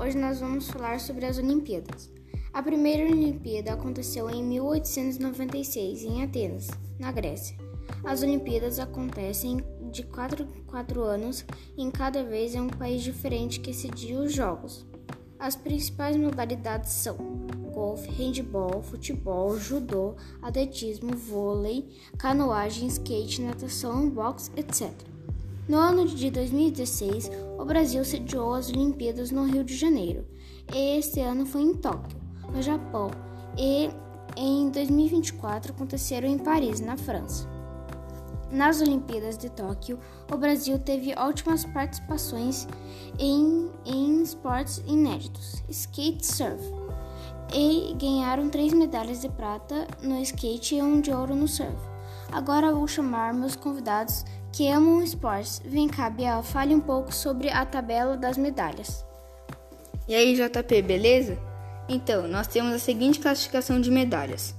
Hoje nós vamos falar sobre as Olimpíadas. A primeira Olimpíada aconteceu em 1896 em Atenas, na Grécia. As Olimpíadas acontecem de 4 em 4 anos e em cada vez é um país diferente que cedia os Jogos. As principais modalidades são golfe, handball, futebol, judô, atletismo, vôlei, canoagem, skate, natação, boxe, etc. No ano de 2016, o Brasil sediou as Olimpíadas no Rio de Janeiro, e este ano foi em Tóquio, no Japão, e em 2024 aconteceram em Paris, na França. Nas Olimpíadas de Tóquio, o Brasil teve ótimas participações em, em esportes inéditos, skate surf, e ganharam três medalhas de prata no skate e um de ouro no surf. Agora vou chamar meus convidados que amam esportes. Vem cá, Biel, fale um pouco sobre a tabela das medalhas. E aí, JP, beleza? Então, nós temos a seguinte classificação de medalhas.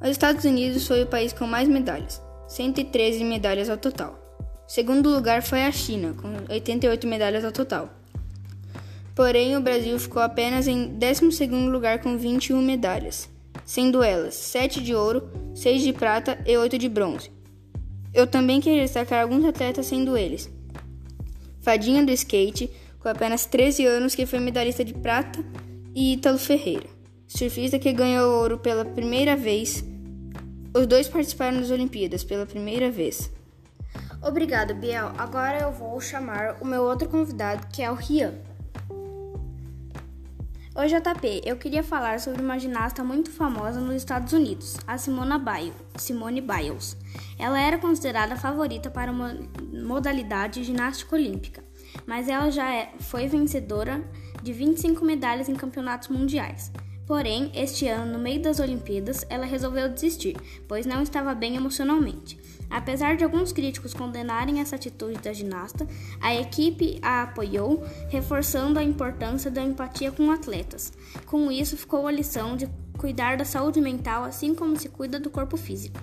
Os Estados Unidos foi o país com mais medalhas, 113 medalhas ao total. Segundo lugar foi a China, com 88 medalhas ao total. Porém, o Brasil ficou apenas em 12 lugar com 21 medalhas, sendo elas 7 de ouro, 6 de prata e 8 de bronze. Eu também queria destacar alguns atletas, sendo eles: Fadinha do skate, com apenas 13 anos, que foi medalhista de prata, e Ítalo Ferreira, surfista que ganhou ouro pela primeira vez. Os dois participaram das Olimpíadas pela primeira vez. Obrigado, Biel. Agora eu vou chamar o meu outro convidado, que é o Rian. Oi, JP. Eu queria falar sobre uma ginasta muito famosa nos Estados Unidos, a Simona Biles, Simone Biles. Ela era considerada favorita para uma modalidade ginástica olímpica, mas ela já é, foi vencedora de 25 medalhas em campeonatos mundiais. Porém, este ano, no meio das Olimpíadas, ela resolveu desistir, pois não estava bem emocionalmente. Apesar de alguns críticos condenarem essa atitude da ginasta, a equipe a apoiou, reforçando a importância da empatia com atletas. Com isso, ficou a lição de cuidar da saúde mental assim como se cuida do corpo físico.